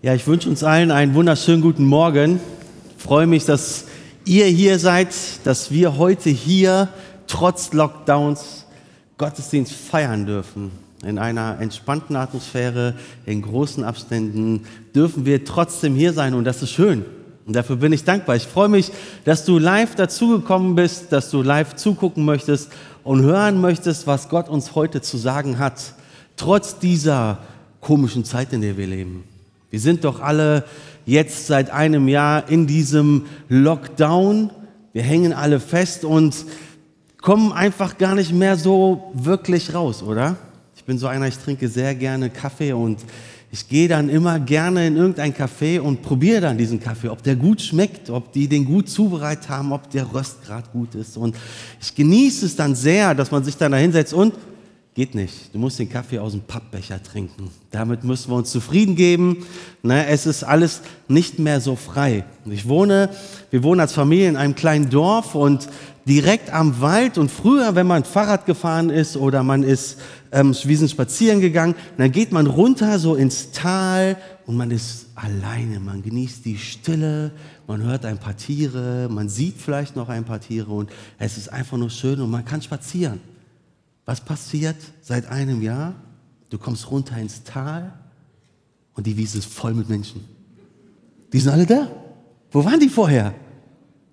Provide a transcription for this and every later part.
Ja, ich wünsche uns allen einen wunderschönen guten Morgen. Ich freue mich, dass ihr hier seid, dass wir heute hier trotz Lockdowns Gottesdienst feiern dürfen. In einer entspannten Atmosphäre, in großen Abständen dürfen wir trotzdem hier sein und das ist schön. Und dafür bin ich dankbar. Ich freue mich, dass du live dazugekommen bist, dass du live zugucken möchtest und hören möchtest, was Gott uns heute zu sagen hat. Trotz dieser komischen Zeit, in der wir leben. Wir sind doch alle jetzt seit einem Jahr in diesem Lockdown. Wir hängen alle fest und kommen einfach gar nicht mehr so wirklich raus, oder? Ich bin so einer, ich trinke sehr gerne Kaffee und ich gehe dann immer gerne in irgendein Café und probiere dann diesen Kaffee, ob der gut schmeckt, ob die den gut zubereitet haben, ob der Röstgrad gut ist. Und ich genieße es dann sehr, dass man sich dann da hinsetzt und Geht nicht. Du musst den Kaffee aus dem Pappbecher trinken. Damit müssen wir uns zufrieden geben. Ne, es ist alles nicht mehr so frei. Ich wohne, wir wohnen als Familie in einem kleinen Dorf und direkt am Wald. Und früher, wenn man Fahrrad gefahren ist oder man ist, ähm, wir sind spazieren gegangen, dann geht man runter so ins Tal und man ist alleine. Man genießt die Stille, man hört ein paar Tiere, man sieht vielleicht noch ein paar Tiere und es ist einfach nur schön und man kann spazieren. Was passiert seit einem Jahr? Du kommst runter ins Tal und die Wiese ist voll mit Menschen. Die sind alle da. Wo waren die vorher?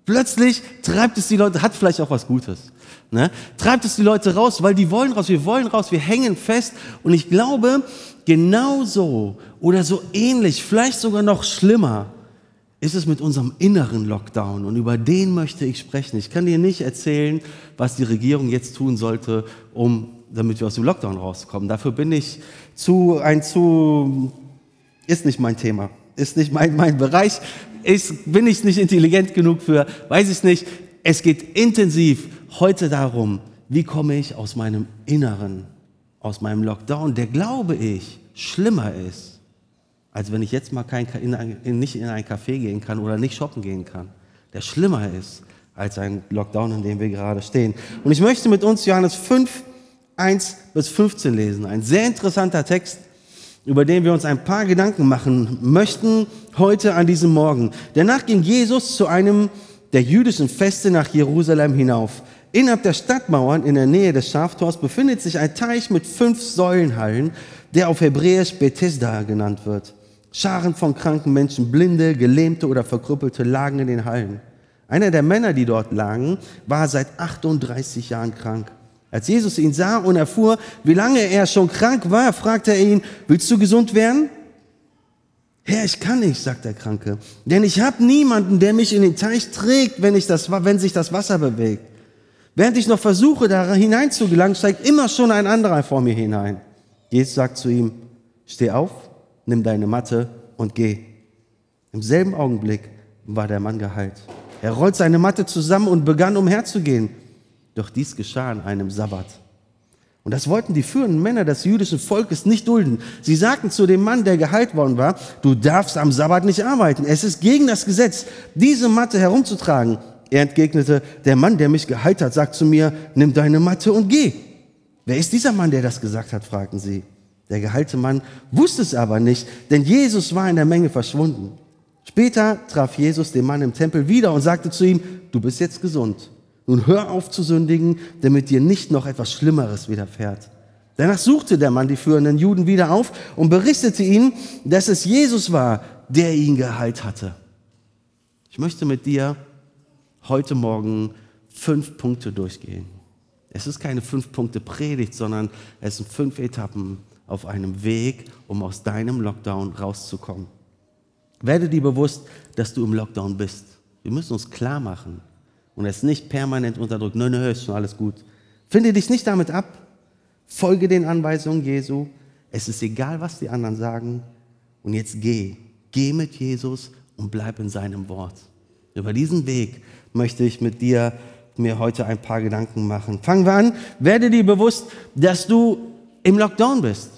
Plötzlich treibt es die Leute, hat vielleicht auch was Gutes, ne? treibt es die Leute raus, weil die wollen raus, wir wollen raus, wir hängen fest. Und ich glaube, genauso oder so ähnlich, vielleicht sogar noch schlimmer, ist es mit unserem inneren Lockdown und über den möchte ich sprechen. Ich kann dir nicht erzählen, was die Regierung jetzt tun sollte, um, damit wir aus dem Lockdown rauskommen. Dafür bin ich zu, ein zu, ist nicht mein Thema, ist nicht mein, mein Bereich, ist, bin ich nicht intelligent genug für, weiß ich nicht. Es geht intensiv heute darum, wie komme ich aus meinem Inneren, aus meinem Lockdown, der glaube ich schlimmer ist als wenn ich jetzt mal kein, in ein, in, nicht in ein Café gehen kann oder nicht shoppen gehen kann. Der schlimmer ist als ein Lockdown, in dem wir gerade stehen. Und ich möchte mit uns Johannes 5, 1 bis 15 lesen. Ein sehr interessanter Text, über den wir uns ein paar Gedanken machen möchten heute an diesem Morgen. Danach ging Jesus zu einem der jüdischen Feste nach Jerusalem hinauf. Innerhalb der Stadtmauern in der Nähe des Schaftors befindet sich ein Teich mit fünf Säulenhallen, der auf Hebräisch Bethesda genannt wird. Scharen von kranken Menschen, Blinde, Gelähmte oder Verkrüppelte lagen in den Hallen. Einer der Männer, die dort lagen, war seit 38 Jahren krank. Als Jesus ihn sah und erfuhr, wie lange er schon krank war, fragte er ihn, willst du gesund werden? Herr, ich kann nicht, sagt der Kranke, denn ich habe niemanden, der mich in den Teich trägt, wenn, ich das, wenn sich das Wasser bewegt. Während ich noch versuche, da hineinzugelangen, steigt immer schon ein anderer vor mir hinein. Jesus sagt zu ihm, steh auf, nimm deine Matte und geh. Im selben Augenblick war der Mann geheilt. Er rollt seine Matte zusammen und begann umherzugehen. Doch dies geschah an einem Sabbat. Und das wollten die führenden Männer des jüdischen Volkes nicht dulden. Sie sagten zu dem Mann, der geheilt worden war, du darfst am Sabbat nicht arbeiten. Es ist gegen das Gesetz, diese Matte herumzutragen. Er entgegnete, der Mann, der mich geheilt hat, sagt zu mir, nimm deine Matte und geh. Wer ist dieser Mann, der das gesagt hat, fragten sie. Der geheilte Mann wusste es aber nicht, denn Jesus war in der Menge verschwunden. Später traf Jesus den Mann im Tempel wieder und sagte zu ihm, du bist jetzt gesund. Nun hör auf zu sündigen, damit dir nicht noch etwas Schlimmeres widerfährt. Danach suchte der Mann die führenden Juden wieder auf und berichtete ihnen, dass es Jesus war, der ihn geheilt hatte. Ich möchte mit dir heute Morgen fünf Punkte durchgehen. Es ist keine fünf Punkte Predigt, sondern es sind fünf Etappen, auf einem Weg, um aus deinem Lockdown rauszukommen. Werde dir bewusst, dass du im Lockdown bist. Wir müssen uns klar machen und es nicht permanent unterdrücken. Nö, nö, ist schon alles gut. Finde dich nicht damit ab. Folge den Anweisungen Jesu. Es ist egal, was die anderen sagen. Und jetzt geh. Geh mit Jesus und bleib in seinem Wort. Über diesen Weg möchte ich mit dir mir heute ein paar Gedanken machen. Fangen wir an. Werde dir bewusst, dass du im Lockdown bist.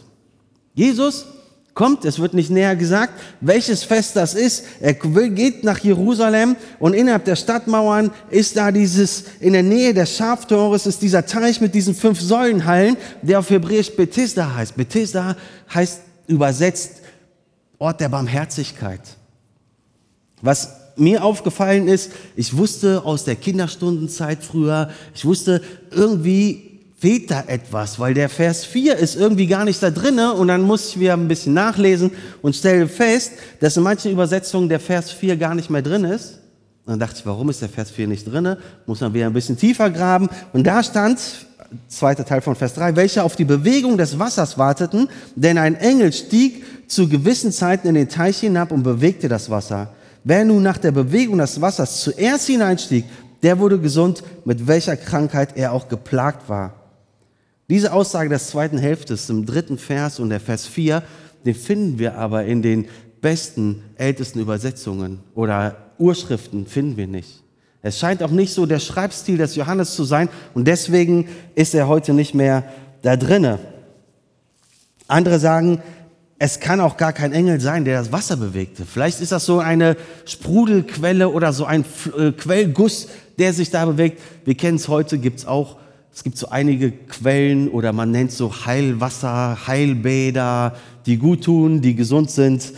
Jesus kommt, es wird nicht näher gesagt, welches Fest das ist. Er geht nach Jerusalem und innerhalb der Stadtmauern ist da dieses, in der Nähe des Schaftores ist dieser Teich mit diesen fünf Säulenhallen, der auf Hebräisch Bethesda heißt. Bethesda heißt übersetzt Ort der Barmherzigkeit. Was mir aufgefallen ist, ich wusste aus der Kinderstundenzeit früher, ich wusste irgendwie fehlt da etwas, weil der Vers 4 ist irgendwie gar nicht da drinne und dann muss ich wieder ein bisschen nachlesen und stelle fest, dass in manchen Übersetzungen der Vers 4 gar nicht mehr drin ist. Und dann dachte ich, warum ist der Vers 4 nicht drinne? Muss man wieder ein bisschen tiefer graben und da stand zweiter Teil von Vers 3, welche auf die Bewegung des Wassers warteten, denn ein Engel stieg zu gewissen Zeiten in den Teich hinab und bewegte das Wasser. Wer nun nach der Bewegung des Wassers zuerst hineinstieg, der wurde gesund, mit welcher Krankheit er auch geplagt war. Diese Aussage der zweiten Hälfte ist im dritten Vers und der Vers 4, den finden wir aber in den besten, ältesten Übersetzungen oder Urschriften finden wir nicht. Es scheint auch nicht so der Schreibstil des Johannes zu sein und deswegen ist er heute nicht mehr da drinne. Andere sagen, es kann auch gar kein Engel sein, der das Wasser bewegte. Vielleicht ist das so eine Sprudelquelle oder so ein äh, Quellguss, der sich da bewegt. Wir kennen es heute, gibt es auch. Es gibt so einige Quellen oder man nennt so Heilwasser, Heilbäder, die gut tun, die gesund sind.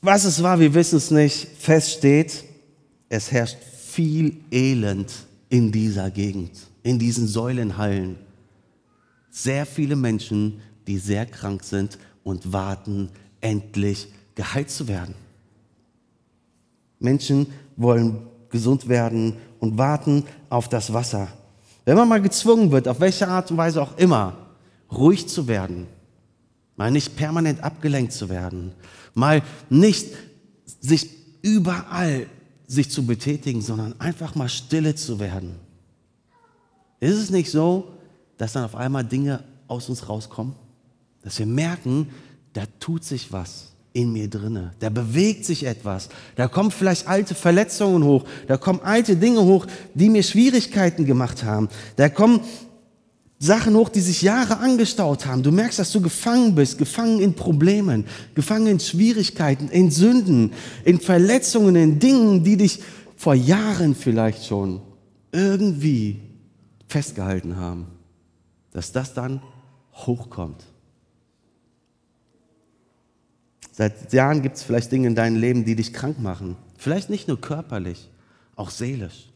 Was es war, wir wissen es nicht. Fest steht, es herrscht viel Elend in dieser Gegend, in diesen Säulenhallen. Sehr viele Menschen, die sehr krank sind und warten, endlich geheilt zu werden. Menschen wollen gesund werden und warten auf das Wasser. Wenn man mal gezwungen wird, auf welche Art und Weise auch immer, ruhig zu werden, mal nicht permanent abgelenkt zu werden, mal nicht sich überall sich zu betätigen, sondern einfach mal stille zu werden. Ist es nicht so, dass dann auf einmal Dinge aus uns rauskommen? Dass wir merken, da tut sich was in mir drinne. Da bewegt sich etwas. Da kommen vielleicht alte Verletzungen hoch. Da kommen alte Dinge hoch, die mir Schwierigkeiten gemacht haben. Da kommen Sachen hoch, die sich Jahre angestaut haben. Du merkst, dass du gefangen bist, gefangen in Problemen, gefangen in Schwierigkeiten, in Sünden, in Verletzungen, in Dingen, die dich vor Jahren vielleicht schon irgendwie festgehalten haben. Dass das dann hochkommt. Seit Jahren gibt es vielleicht Dinge in deinem Leben, die dich krank machen. Vielleicht nicht nur körperlich, auch seelisch.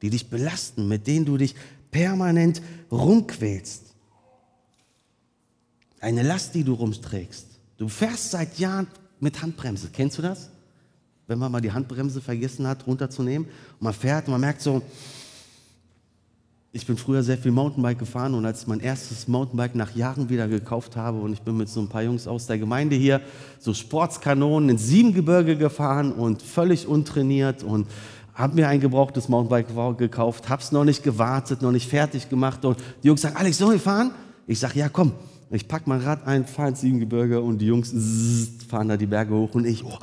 Die dich belasten, mit denen du dich permanent rumquälst. Eine Last, die du rumträgst. Du fährst seit Jahren mit Handbremse. Kennst du das? Wenn man mal die Handbremse vergessen hat, runterzunehmen und man fährt und man merkt so, ich bin früher sehr viel Mountainbike gefahren und als ich mein erstes Mountainbike nach Jahren wieder gekauft habe und ich bin mit so ein paar Jungs aus der Gemeinde hier so Sportskanonen ins Siebengebirge gefahren und völlig untrainiert und habe mir ein gebrauchtes Mountainbike gekauft, habe es noch nicht gewartet, noch nicht fertig gemacht und die Jungs sagen, Alex, sollen wir fahren? Ich sage, ja komm. Ich packe mein Rad ein, fahre ins Siebengebirge und die Jungs fahren da die Berge hoch und ich, oh,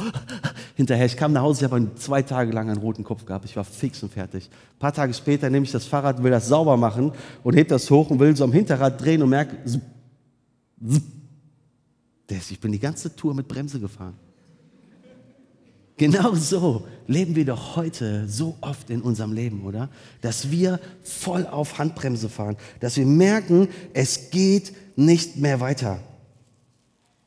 hinterher. Ich kam nach Hause, ich habe zwei Tage lang einen roten Kopf gehabt. Ich war fix und fertig. Ein paar Tage später nehme ich das Fahrrad, will das sauber machen und heb das hoch und will so am Hinterrad drehen und merke, ich bin die ganze Tour mit Bremse gefahren. Genau so leben wir doch heute so oft in unserem Leben, oder? Dass wir voll auf Handbremse fahren, dass wir merken, es geht nicht mehr weiter.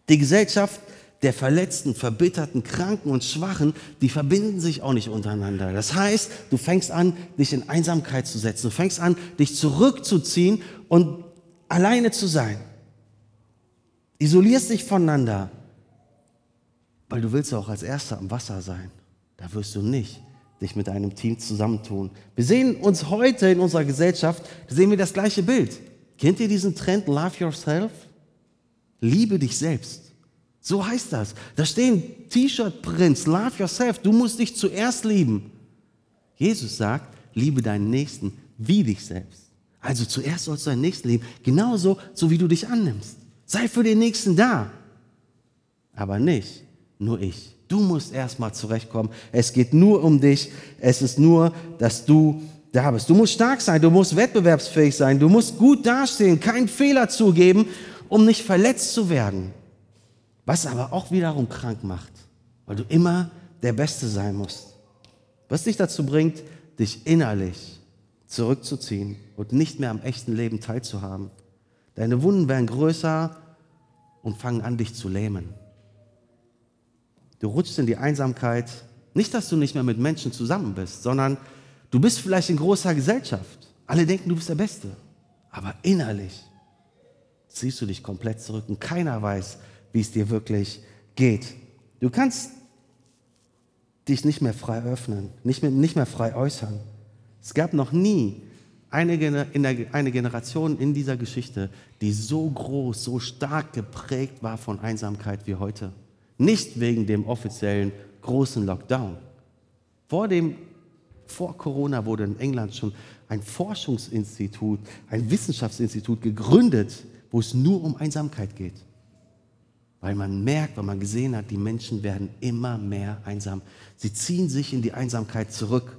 Die Gesellschaft der Verletzten, Verbitterten, Kranken und Schwachen, die verbinden sich auch nicht untereinander. Das heißt, du fängst an, dich in Einsamkeit zu setzen. Du fängst an, dich zurückzuziehen und alleine zu sein. Isolierst dich voneinander, weil du willst ja auch als Erster am Wasser sein. Da wirst du nicht dich mit einem Team zusammentun. Wir sehen uns heute in unserer Gesellschaft, sehen wir das gleiche Bild. Kennt ihr diesen Trend Love Yourself? Liebe dich selbst. So heißt das. Da stehen T-Shirt-Prints, love yourself. Du musst dich zuerst lieben. Jesus sagt, liebe deinen Nächsten wie dich selbst. Also zuerst sollst du deinen Nächsten lieben, genauso, so wie du dich annimmst. Sei für den Nächsten da. Aber nicht nur ich. Du musst erstmal zurechtkommen. Es geht nur um dich. Es ist nur, dass du da bist. Du musst stark sein, du musst wettbewerbsfähig sein, du musst gut dastehen, keinen Fehler zugeben, um nicht verletzt zu werden. Was aber auch wiederum krank macht, weil du immer der Beste sein musst. Was dich dazu bringt, dich innerlich zurückzuziehen und nicht mehr am echten Leben teilzuhaben. Deine Wunden werden größer und fangen an, dich zu lähmen. Du rutschst in die Einsamkeit. Nicht, dass du nicht mehr mit Menschen zusammen bist, sondern du bist vielleicht in großer Gesellschaft. Alle denken, du bist der Beste. Aber innerlich ziehst du dich komplett zurück und keiner weiß, wie es dir wirklich geht. Du kannst dich nicht mehr frei öffnen, nicht mehr, nicht mehr frei äußern. Es gab noch nie eine, eine Generation in dieser Geschichte, die so groß, so stark geprägt war von Einsamkeit wie heute. Nicht wegen dem offiziellen großen Lockdown. Vor, dem, vor Corona wurde in England schon ein Forschungsinstitut, ein Wissenschaftsinstitut gegründet, wo es nur um Einsamkeit geht. Weil man merkt, weil man gesehen hat, die Menschen werden immer mehr einsam. Sie ziehen sich in die Einsamkeit zurück.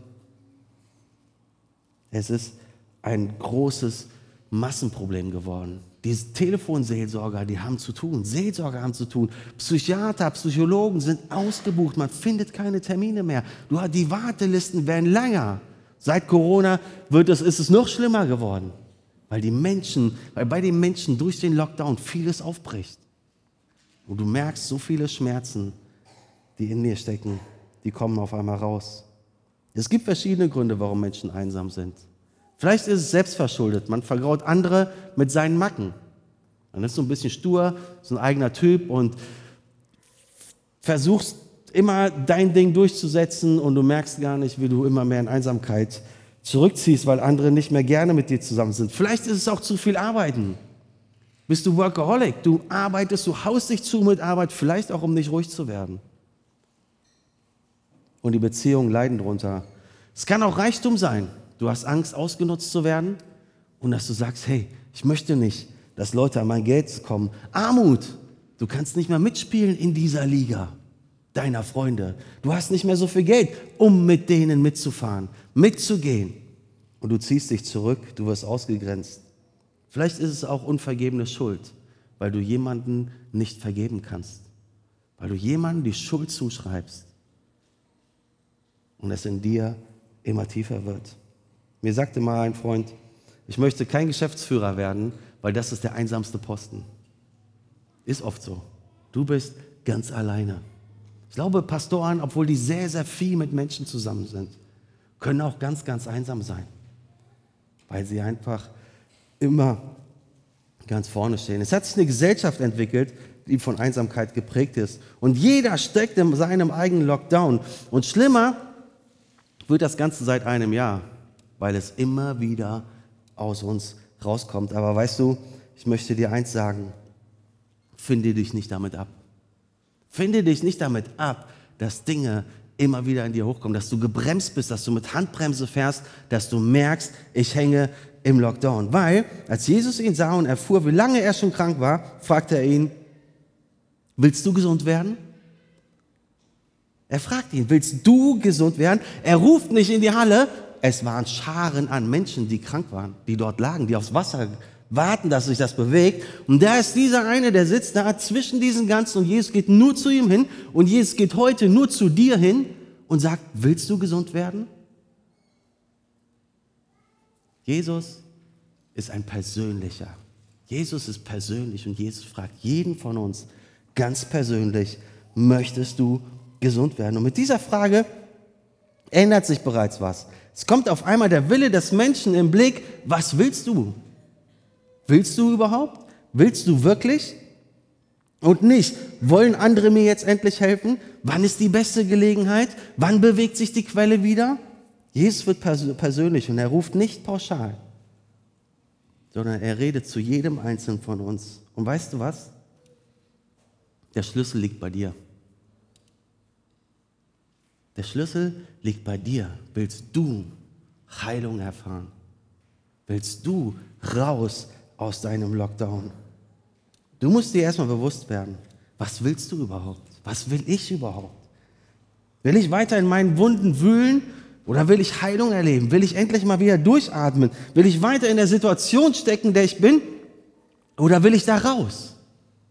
Es ist ein großes Massenproblem geworden. Die Telefonseelsorger, die haben zu tun, Seelsorger haben zu tun, Psychiater, Psychologen sind ausgebucht, man findet keine Termine mehr. Du, die Wartelisten werden länger. Seit Corona wird es, ist es noch schlimmer geworden, weil die Menschen, weil bei den Menschen durch den Lockdown vieles aufbricht. Und du merkst so viele Schmerzen, die in dir stecken, die kommen auf einmal raus. Es gibt verschiedene Gründe, warum Menschen einsam sind. Vielleicht ist es selbstverschuldet. Man vergraut andere mit seinen Macken. Man ist so ein bisschen stur, so ein eigener Typ und versuchst immer dein Ding durchzusetzen und du merkst gar nicht, wie du immer mehr in Einsamkeit zurückziehst, weil andere nicht mehr gerne mit dir zusammen sind. Vielleicht ist es auch zu viel Arbeiten. Bist du Workaholic? Du arbeitest, du haust dich zu mit Arbeit, vielleicht auch um nicht ruhig zu werden. Und die Beziehungen leiden darunter. Es kann auch Reichtum sein. Du hast Angst, ausgenutzt zu werden und dass du sagst, hey, ich möchte nicht, dass Leute an mein Geld kommen. Armut, du kannst nicht mehr mitspielen in dieser Liga deiner Freunde. Du hast nicht mehr so viel Geld, um mit denen mitzufahren, mitzugehen. Und du ziehst dich zurück, du wirst ausgegrenzt. Vielleicht ist es auch unvergebene Schuld, weil du jemanden nicht vergeben kannst, weil du jemanden die Schuld zuschreibst und es in dir immer tiefer wird. Mir sagte mal ein Freund, ich möchte kein Geschäftsführer werden, weil das ist der einsamste Posten. Ist oft so. Du bist ganz alleine. Ich glaube, Pastoren, obwohl die sehr, sehr viel mit Menschen zusammen sind, können auch ganz, ganz einsam sein, weil sie einfach immer ganz vorne stehen. Es hat sich eine Gesellschaft entwickelt, die von Einsamkeit geprägt ist. Und jeder steckt in seinem eigenen Lockdown. Und schlimmer wird das Ganze seit einem Jahr weil es immer wieder aus uns rauskommt. Aber weißt du, ich möchte dir eins sagen, finde dich nicht damit ab. Finde dich nicht damit ab, dass Dinge immer wieder in dir hochkommen, dass du gebremst bist, dass du mit Handbremse fährst, dass du merkst, ich hänge im Lockdown. Weil, als Jesus ihn sah und erfuhr, wie lange er schon krank war, fragte er ihn, willst du gesund werden? Er fragt ihn, willst du gesund werden? Er ruft nicht in die Halle, es waren Scharen an Menschen, die krank waren, die dort lagen, die aufs Wasser warten, dass sich das bewegt. Und da ist dieser eine, der sitzt da zwischen diesen ganzen und Jesus geht nur zu ihm hin und Jesus geht heute nur zu dir hin und sagt, willst du gesund werden? Jesus ist ein persönlicher. Jesus ist persönlich und Jesus fragt jeden von uns ganz persönlich, möchtest du gesund werden? Und mit dieser Frage ändert sich bereits was. Es kommt auf einmal der Wille des Menschen im Blick, was willst du? Willst du überhaupt? Willst du wirklich? Und nicht, wollen andere mir jetzt endlich helfen? Wann ist die beste Gelegenheit? Wann bewegt sich die Quelle wieder? Jesus wird persönlich und er ruft nicht pauschal, sondern er redet zu jedem Einzelnen von uns. Und weißt du was? Der Schlüssel liegt bei dir. Der Schlüssel liegt bei dir. Willst du Heilung erfahren? Willst du raus aus deinem Lockdown? Du musst dir erstmal bewusst werden, was willst du überhaupt? Was will ich überhaupt? Will ich weiter in meinen Wunden wühlen oder will ich Heilung erleben? Will ich endlich mal wieder durchatmen? Will ich weiter in der Situation stecken, der ich bin? Oder will ich da raus?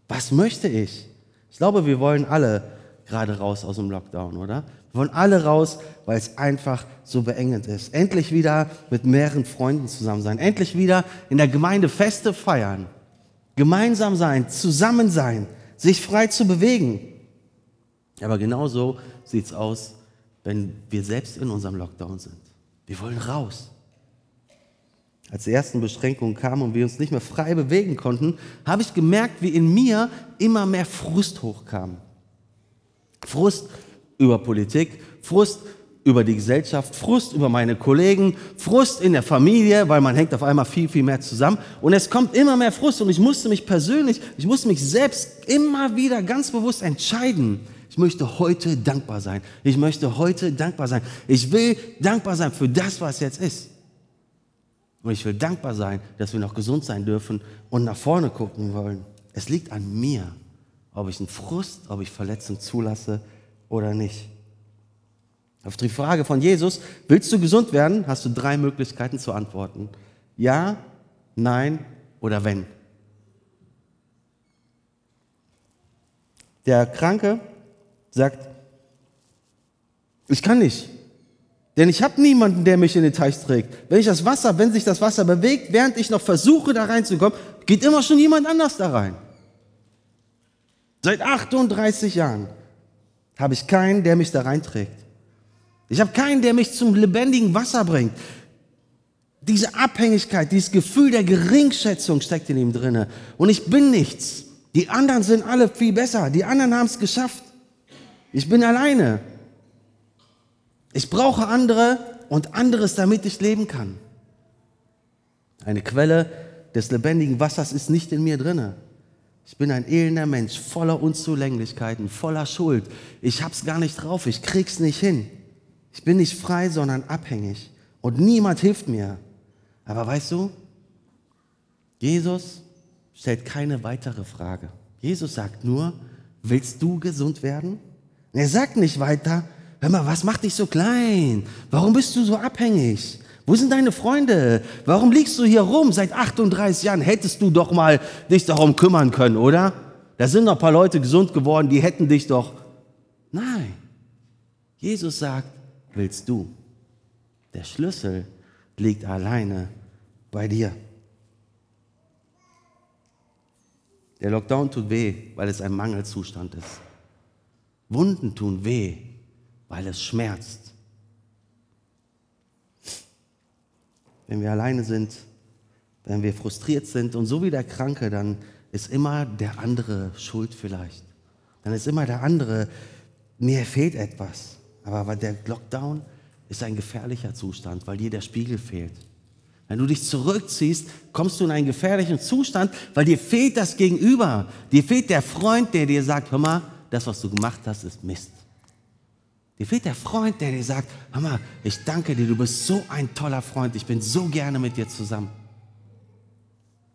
Was möchte ich? Ich glaube, wir wollen alle gerade raus aus dem Lockdown, oder? Wir wollen alle raus, weil es einfach so beengend ist. Endlich wieder mit mehreren Freunden zusammen sein. Endlich wieder in der Gemeinde Feste feiern. Gemeinsam sein, zusammen sein, sich frei zu bewegen. Aber genauso sieht es aus, wenn wir selbst in unserem Lockdown sind. Wir wollen raus. Als die ersten Beschränkungen kamen und wir uns nicht mehr frei bewegen konnten, habe ich gemerkt, wie in mir immer mehr Frust hochkam. Frust über Politik, Frust über die Gesellschaft, Frust über meine Kollegen, Frust in der Familie, weil man hängt auf einmal viel, viel mehr zusammen. Und es kommt immer mehr Frust und ich musste mich persönlich, ich musste mich selbst immer wieder ganz bewusst entscheiden. Ich möchte heute dankbar sein. Ich möchte heute dankbar sein. Ich will dankbar sein für das, was jetzt ist. Und ich will dankbar sein, dass wir noch gesund sein dürfen und nach vorne gucken wollen. Es liegt an mir, ob ich einen Frust, ob ich Verletzung zulasse oder nicht. Auf die Frage von Jesus, willst du gesund werden, hast du drei Möglichkeiten zu antworten. Ja, nein oder wenn. Der Kranke sagt, ich kann nicht, denn ich habe niemanden, der mich in den Teich trägt. Wenn ich das Wasser, wenn sich das Wasser bewegt, während ich noch versuche, da reinzukommen, geht immer schon jemand anders da rein. Seit 38 Jahren habe ich keinen, der mich da reinträgt. Ich habe keinen, der mich zum lebendigen Wasser bringt. Diese Abhängigkeit, dieses Gefühl der Geringschätzung steckt in ihm drinne. Und ich bin nichts. Die anderen sind alle viel besser. Die anderen haben es geschafft. Ich bin alleine. Ich brauche andere und anderes, damit ich leben kann. Eine Quelle des lebendigen Wassers ist nicht in mir drinne. Ich bin ein elender Mensch, voller Unzulänglichkeiten, voller Schuld. Ich hab's gar nicht drauf, ich krieg's nicht hin. Ich bin nicht frei, sondern abhängig. Und niemand hilft mir. Aber weißt du, Jesus stellt keine weitere Frage. Jesus sagt nur, willst du gesund werden? Und er sagt nicht weiter, hör mal, was macht dich so klein? Warum bist du so abhängig? Wo sind deine Freunde? Warum liegst du hier rum? Seit 38 Jahren hättest du doch mal dich darum kümmern können, oder? Da sind noch ein paar Leute gesund geworden, die hätten dich doch. Nein. Jesus sagt, willst du. Der Schlüssel liegt alleine bei dir. Der Lockdown tut weh, weil es ein Mangelzustand ist. Wunden tun weh, weil es schmerzt. Wenn wir alleine sind, wenn wir frustriert sind und so wie der Kranke, dann ist immer der andere schuld vielleicht. Dann ist immer der andere, mir fehlt etwas. Aber der Lockdown ist ein gefährlicher Zustand, weil dir der Spiegel fehlt. Wenn du dich zurückziehst, kommst du in einen gefährlichen Zustand, weil dir fehlt das Gegenüber. Dir fehlt der Freund, der dir sagt, hör mal, das, was du gemacht hast, ist Mist. Dir fehlt der Freund, der dir sagt, mal, ich danke dir, du bist so ein toller Freund, ich bin so gerne mit dir zusammen.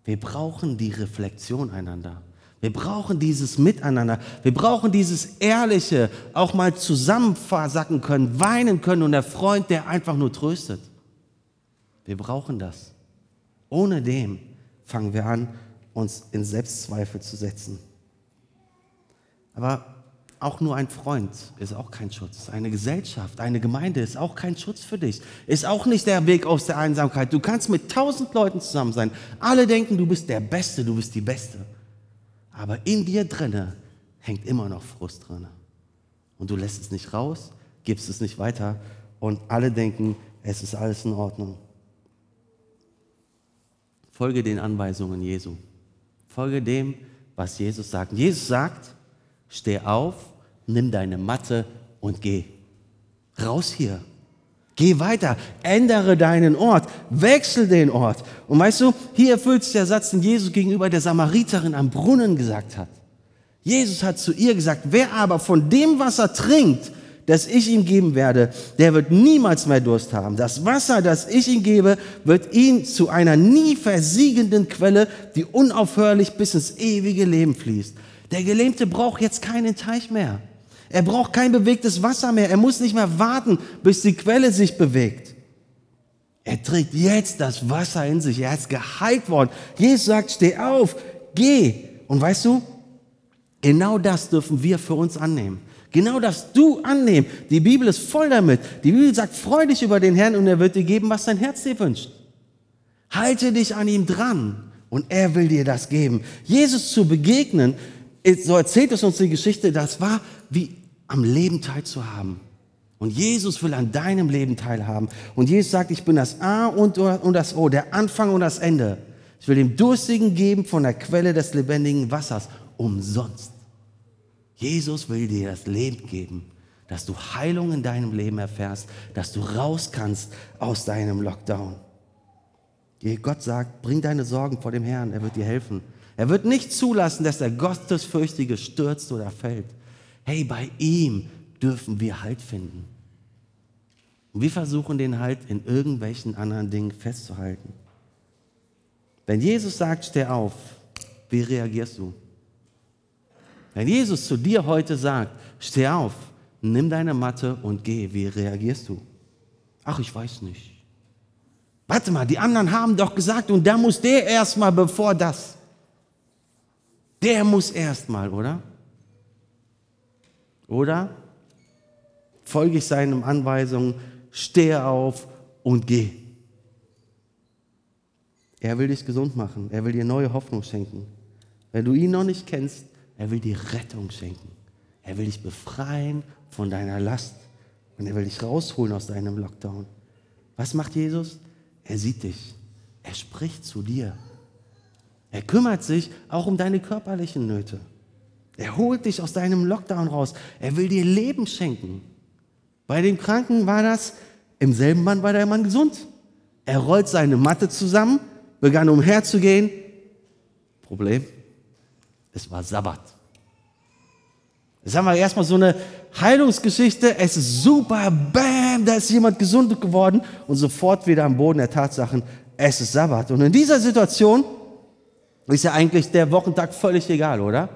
Wir brauchen die Reflexion einander. Wir brauchen dieses Miteinander. Wir brauchen dieses Ehrliche, auch mal zusammenversacken können, weinen können und der Freund, der einfach nur tröstet. Wir brauchen das. Ohne dem fangen wir an, uns in Selbstzweifel zu setzen. Aber auch nur ein Freund ist auch kein Schutz. Eine Gesellschaft, eine Gemeinde ist auch kein Schutz für dich. Ist auch nicht der Weg aus der Einsamkeit. Du kannst mit tausend Leuten zusammen sein. Alle denken, du bist der Beste, du bist die Beste. Aber in dir drinne hängt immer noch Frust drin. Und du lässt es nicht raus, gibst es nicht weiter und alle denken, es ist alles in Ordnung. Folge den Anweisungen Jesu. Folge dem, was Jesus sagt. Jesus sagt, steh auf, nimm deine Matte und geh. Raus hier. Geh weiter, ändere deinen Ort, wechsel den Ort. Und weißt du, hier erfüllt sich der Satz, den Jesus gegenüber der Samariterin am Brunnen gesagt hat. Jesus hat zu ihr gesagt, wer aber von dem Wasser trinkt, das ich ihm geben werde, der wird niemals mehr Durst haben. Das Wasser, das ich ihm gebe, wird ihn zu einer nie versiegenden Quelle, die unaufhörlich bis ins ewige Leben fließt. Der Gelähmte braucht jetzt keinen Teich mehr. Er braucht kein bewegtes Wasser mehr. Er muss nicht mehr warten, bis die Quelle sich bewegt. Er trägt jetzt das Wasser in sich. Er ist geheilt worden. Jesus sagt, steh auf, geh. Und weißt du, genau das dürfen wir für uns annehmen. Genau das du annehmen. Die Bibel ist voll damit. Die Bibel sagt, freu dich über den Herrn und er wird dir geben, was dein Herz dir wünscht. Halte dich an ihm dran und er will dir das geben. Jesus zu begegnen, so erzählt es uns die Geschichte, das war wie am Leben teilzuhaben. Und Jesus will an deinem Leben teilhaben. Und Jesus sagt, ich bin das A und das O, der Anfang und das Ende. Ich will dem Durstigen geben von der Quelle des lebendigen Wassers umsonst. Jesus will dir das Leben geben, dass du Heilung in deinem Leben erfährst, dass du raus kannst aus deinem Lockdown. Gott sagt, bring deine Sorgen vor dem Herrn, er wird dir helfen. Er wird nicht zulassen, dass der Gottesfürchtige stürzt oder fällt. Hey, bei ihm dürfen wir Halt finden. Und wir versuchen den Halt in irgendwelchen anderen Dingen festzuhalten. Wenn Jesus sagt, steh auf, wie reagierst du? Wenn Jesus zu dir heute sagt, steh auf, nimm deine Matte und geh, wie reagierst du? Ach, ich weiß nicht. Warte mal, die anderen haben doch gesagt, und da muss der erstmal, bevor das. Der muss erstmal, oder? Oder folge ich seinen Anweisungen, stehe auf und geh. Er will dich gesund machen, er will dir neue Hoffnung schenken. Wenn du ihn noch nicht kennst, er will dir Rettung schenken. Er will dich befreien von deiner Last. Und er will dich rausholen aus deinem Lockdown. Was macht Jesus? Er sieht dich. Er spricht zu dir. Er kümmert sich auch um deine körperlichen Nöte. Er holt dich aus deinem Lockdown raus. Er will dir Leben schenken. Bei dem Kranken war das, im selben Mann war der Mann gesund. Er rollt seine Matte zusammen, begann umherzugehen. Problem, es war Sabbat. Jetzt haben wir erstmal so eine Heilungsgeschichte. Es ist super, bam, da ist jemand gesund geworden und sofort wieder am Boden der Tatsachen, es ist Sabbat. Und in dieser Situation ist ja eigentlich der Wochentag völlig egal, oder?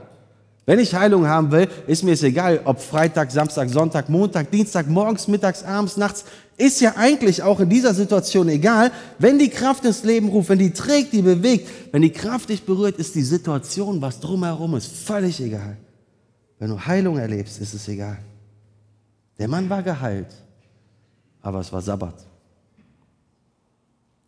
Wenn ich Heilung haben will, ist mir es egal, ob Freitag, Samstag, Sonntag, Montag, Dienstag, morgens, mittags, abends, nachts. Ist ja eigentlich auch in dieser Situation egal. Wenn die Kraft ins Leben ruft, wenn die trägt, die bewegt, wenn die Kraft dich berührt, ist die Situation, was drumherum ist, völlig egal. Wenn du Heilung erlebst, ist es egal. Der Mann war geheilt, aber es war Sabbat.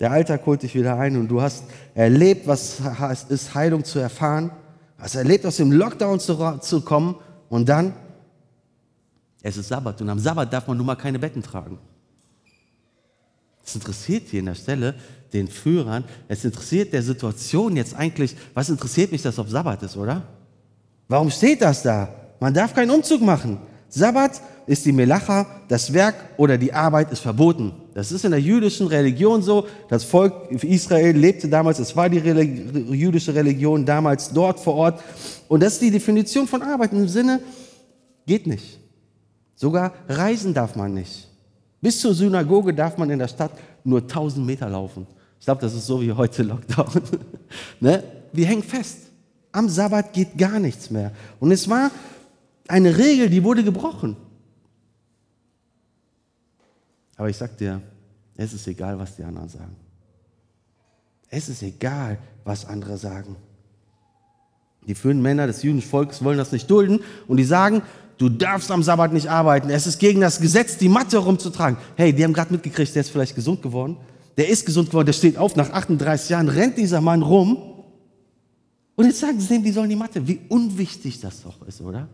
Der Alltag holt dich wieder ein und du hast erlebt, was ist, Heilung zu erfahren. Hast erlebt, aus dem Lockdown zu, zu kommen und dann, es ist Sabbat und am Sabbat darf man nun mal keine Betten tragen. Es interessiert hier in der Stelle den Führern, es interessiert der Situation jetzt eigentlich, was interessiert mich, dass auf Sabbat ist, oder? Warum steht das da? Man darf keinen Umzug machen. Sabbat ist die Melacha, das Werk oder die Arbeit ist verboten. Das ist in der jüdischen Religion so. Das Volk Israel lebte damals, es war die jüdische Religion damals dort vor Ort. Und das ist die Definition von Arbeit im Sinne, geht nicht. Sogar reisen darf man nicht. Bis zur Synagoge darf man in der Stadt nur 1000 Meter laufen. Ich glaube, das ist so wie heute Lockdown. ne? Wir hängen fest. Am Sabbat geht gar nichts mehr. Und es war eine Regel, die wurde gebrochen. Aber ich sag dir, es ist egal, was die anderen sagen. Es ist egal, was andere sagen. Die führenden Männer des jüdischen Volkes wollen das nicht dulden und die sagen, du darfst am Sabbat nicht arbeiten. Es ist gegen das Gesetz, die Matte rumzutragen. Hey, die haben gerade mitgekriegt, der ist vielleicht gesund geworden. Der ist gesund geworden, der steht auf, nach 38 Jahren rennt dieser Mann rum. Und jetzt sagen sie dem, die sollen die Matte. Wie unwichtig das doch ist, oder?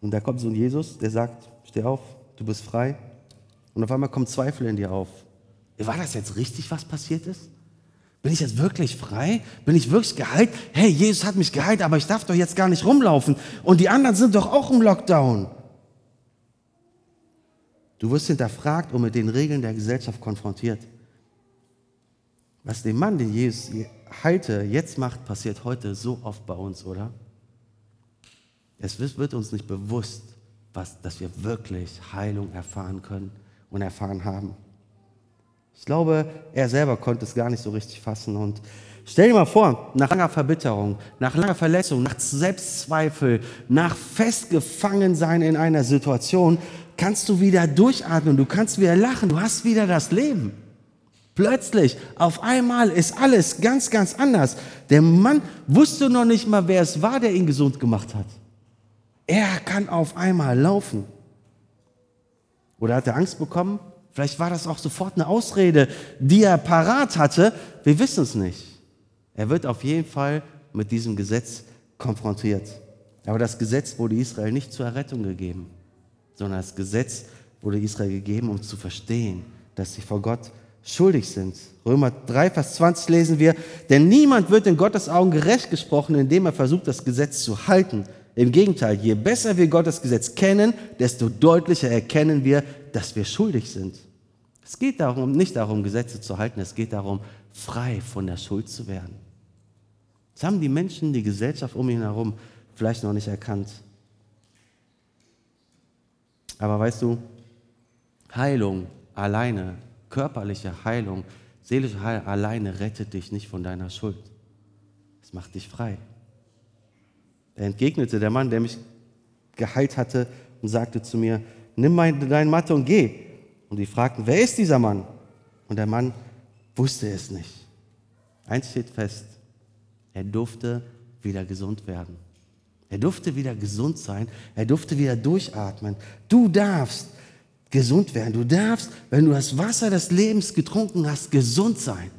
Und da kommt so ein Jesus, der sagt, steh auf, du bist frei. Und auf einmal kommt Zweifel in dir auf. War das jetzt richtig, was passiert ist? Bin ich jetzt wirklich frei? Bin ich wirklich geheilt? Hey, Jesus hat mich geheilt, aber ich darf doch jetzt gar nicht rumlaufen. Und die anderen sind doch auch im Lockdown. Du wirst hinterfragt und mit den Regeln der Gesellschaft konfrontiert. Was dem Mann, den Jesus heilte, jetzt macht, passiert heute so oft bei uns, oder? Es wird uns nicht bewusst, was, dass wir wirklich Heilung erfahren können und erfahren haben. Ich glaube, er selber konnte es gar nicht so richtig fassen. Und stell dir mal vor, nach langer Verbitterung, nach langer Verletzung, nach Selbstzweifel, nach Festgefangensein in einer Situation, kannst du wieder durchatmen, du kannst wieder lachen, du hast wieder das Leben. Plötzlich, auf einmal ist alles ganz, ganz anders. Der Mann wusste noch nicht mal, wer es war, der ihn gesund gemacht hat. Er kann auf einmal laufen. Oder hat er Angst bekommen? Vielleicht war das auch sofort eine Ausrede, die er parat hatte. Wir wissen es nicht. Er wird auf jeden Fall mit diesem Gesetz konfrontiert. Aber das Gesetz wurde Israel nicht zur Errettung gegeben, sondern das Gesetz wurde Israel gegeben, um zu verstehen, dass sie vor Gott schuldig sind. Römer 3, Vers 20 lesen wir, denn niemand wird in Gottes Augen gerecht gesprochen, indem er versucht, das Gesetz zu halten. Im Gegenteil, je besser wir Gottes Gesetz kennen, desto deutlicher erkennen wir, dass wir schuldig sind. Es geht darum, nicht darum, Gesetze zu halten, es geht darum, frei von der Schuld zu werden. Das haben die Menschen, die Gesellschaft um ihn herum vielleicht noch nicht erkannt. Aber weißt du, Heilung alleine, körperliche Heilung, seelische Heilung alleine rettet dich nicht von deiner Schuld. Es macht dich frei. Er entgegnete der Mann, der mich geheilt hatte, und sagte zu mir, nimm mein, dein Matte und geh. Und die fragten, wer ist dieser Mann? Und der Mann wusste es nicht. Eins steht fest, er durfte wieder gesund werden. Er durfte wieder gesund sein. Er durfte wieder durchatmen. Du darfst gesund werden. Du darfst, wenn du das Wasser des Lebens getrunken hast, gesund sein.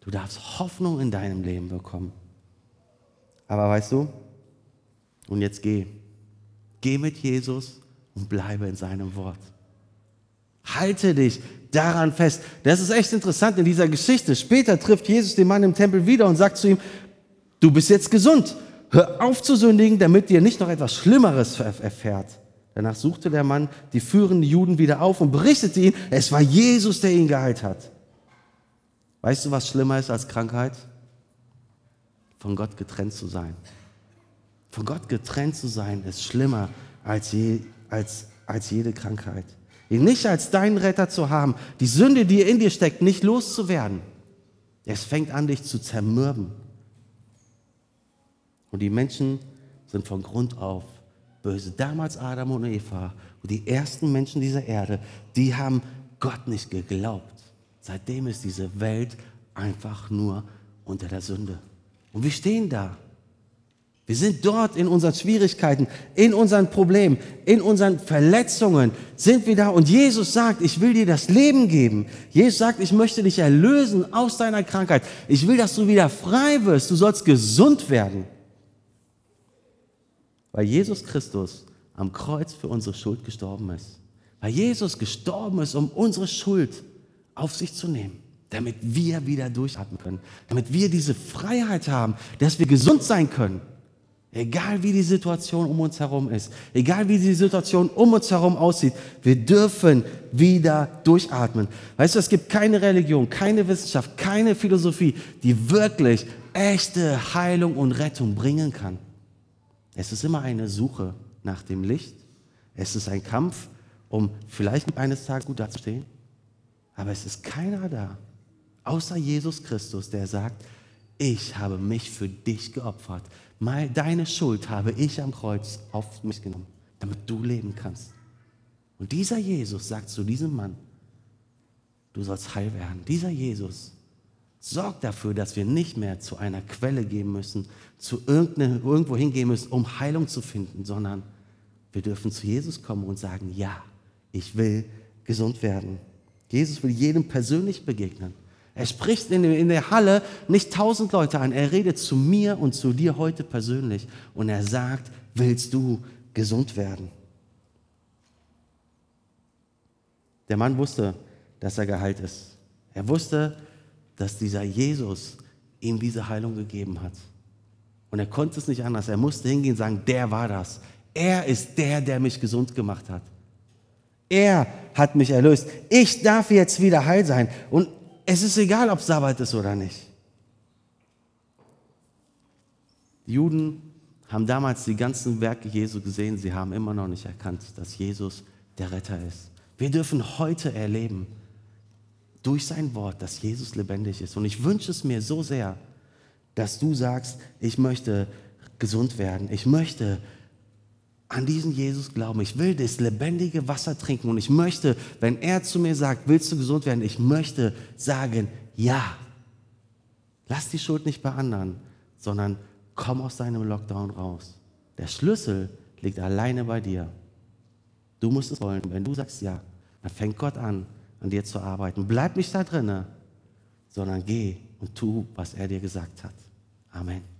Du darfst Hoffnung in deinem Leben bekommen. Aber weißt du, und jetzt geh. Geh mit Jesus und bleibe in seinem Wort. Halte dich daran fest. Das ist echt interessant in dieser Geschichte. Später trifft Jesus den Mann im Tempel wieder und sagt zu ihm, du bist jetzt gesund. Hör auf zu sündigen, damit dir nicht noch etwas Schlimmeres erfährt. Danach suchte der Mann die führenden Juden wieder auf und berichtete ihnen, es war Jesus, der ihn geheilt hat. Weißt du, was schlimmer ist als Krankheit? Von Gott getrennt zu sein. Von Gott getrennt zu sein ist schlimmer als, je, als, als jede Krankheit ihn nicht als deinen Retter zu haben, die Sünde, die in dir steckt, nicht loszuwerden. Es fängt an, dich zu zermürben. Und die Menschen sind von Grund auf böse. Damals Adam und Eva und die ersten Menschen dieser Erde, die haben Gott nicht geglaubt. Seitdem ist diese Welt einfach nur unter der Sünde. Und wir stehen da wir sind dort in unseren Schwierigkeiten, in unseren Problemen, in unseren Verletzungen, sind wir da. Und Jesus sagt, ich will dir das Leben geben. Jesus sagt, ich möchte dich erlösen aus deiner Krankheit. Ich will, dass du wieder frei wirst. Du sollst gesund werden. Weil Jesus Christus am Kreuz für unsere Schuld gestorben ist. Weil Jesus gestorben ist, um unsere Schuld auf sich zu nehmen damit wir wieder durchatmen können, damit wir diese Freiheit haben, dass wir gesund sein können. Egal wie die Situation um uns herum ist, egal wie die Situation um uns herum aussieht, wir dürfen wieder durchatmen. Weißt du, es gibt keine Religion, keine Wissenschaft, keine Philosophie, die wirklich echte Heilung und Rettung bringen kann. Es ist immer eine Suche nach dem Licht. Es ist ein Kampf, um vielleicht eines Tages gut dazustehen. Aber es ist keiner da, außer Jesus Christus, der sagt, ich habe mich für dich geopfert deine Schuld habe ich am Kreuz auf mich genommen, damit du leben kannst. Und dieser Jesus sagt zu diesem Mann, du sollst heil werden. Dieser Jesus sorgt dafür, dass wir nicht mehr zu einer Quelle gehen müssen, zu irgendwo hingehen müssen, um Heilung zu finden, sondern wir dürfen zu Jesus kommen und sagen, ja, ich will gesund werden. Jesus will jedem persönlich begegnen. Er spricht in, in der Halle nicht tausend Leute an, er redet zu mir und zu dir heute persönlich und er sagt, willst du gesund werden? Der Mann wusste, dass er geheilt ist. Er wusste, dass dieser Jesus ihm diese Heilung gegeben hat. Und er konnte es nicht anders. Er musste hingehen und sagen, der war das. Er ist der, der mich gesund gemacht hat. Er hat mich erlöst. Ich darf jetzt wieder heil sein. Und es ist egal, ob Sabbat ist oder nicht. Die Juden haben damals die ganzen Werke Jesu gesehen. Sie haben immer noch nicht erkannt, dass Jesus der Retter ist. Wir dürfen heute erleben, durch sein Wort, dass Jesus lebendig ist. Und ich wünsche es mir so sehr, dass du sagst, ich möchte gesund werden. Ich möchte an diesen Jesus glauben. Ich will das lebendige Wasser trinken und ich möchte, wenn er zu mir sagt, willst du gesund werden, ich möchte sagen, ja. Lass die Schuld nicht bei anderen, sondern komm aus deinem Lockdown raus. Der Schlüssel liegt alleine bei dir. Du musst es wollen. Wenn du sagst ja, dann fängt Gott an, an dir zu arbeiten. Bleib nicht da drinne, sondern geh und tu, was er dir gesagt hat. Amen.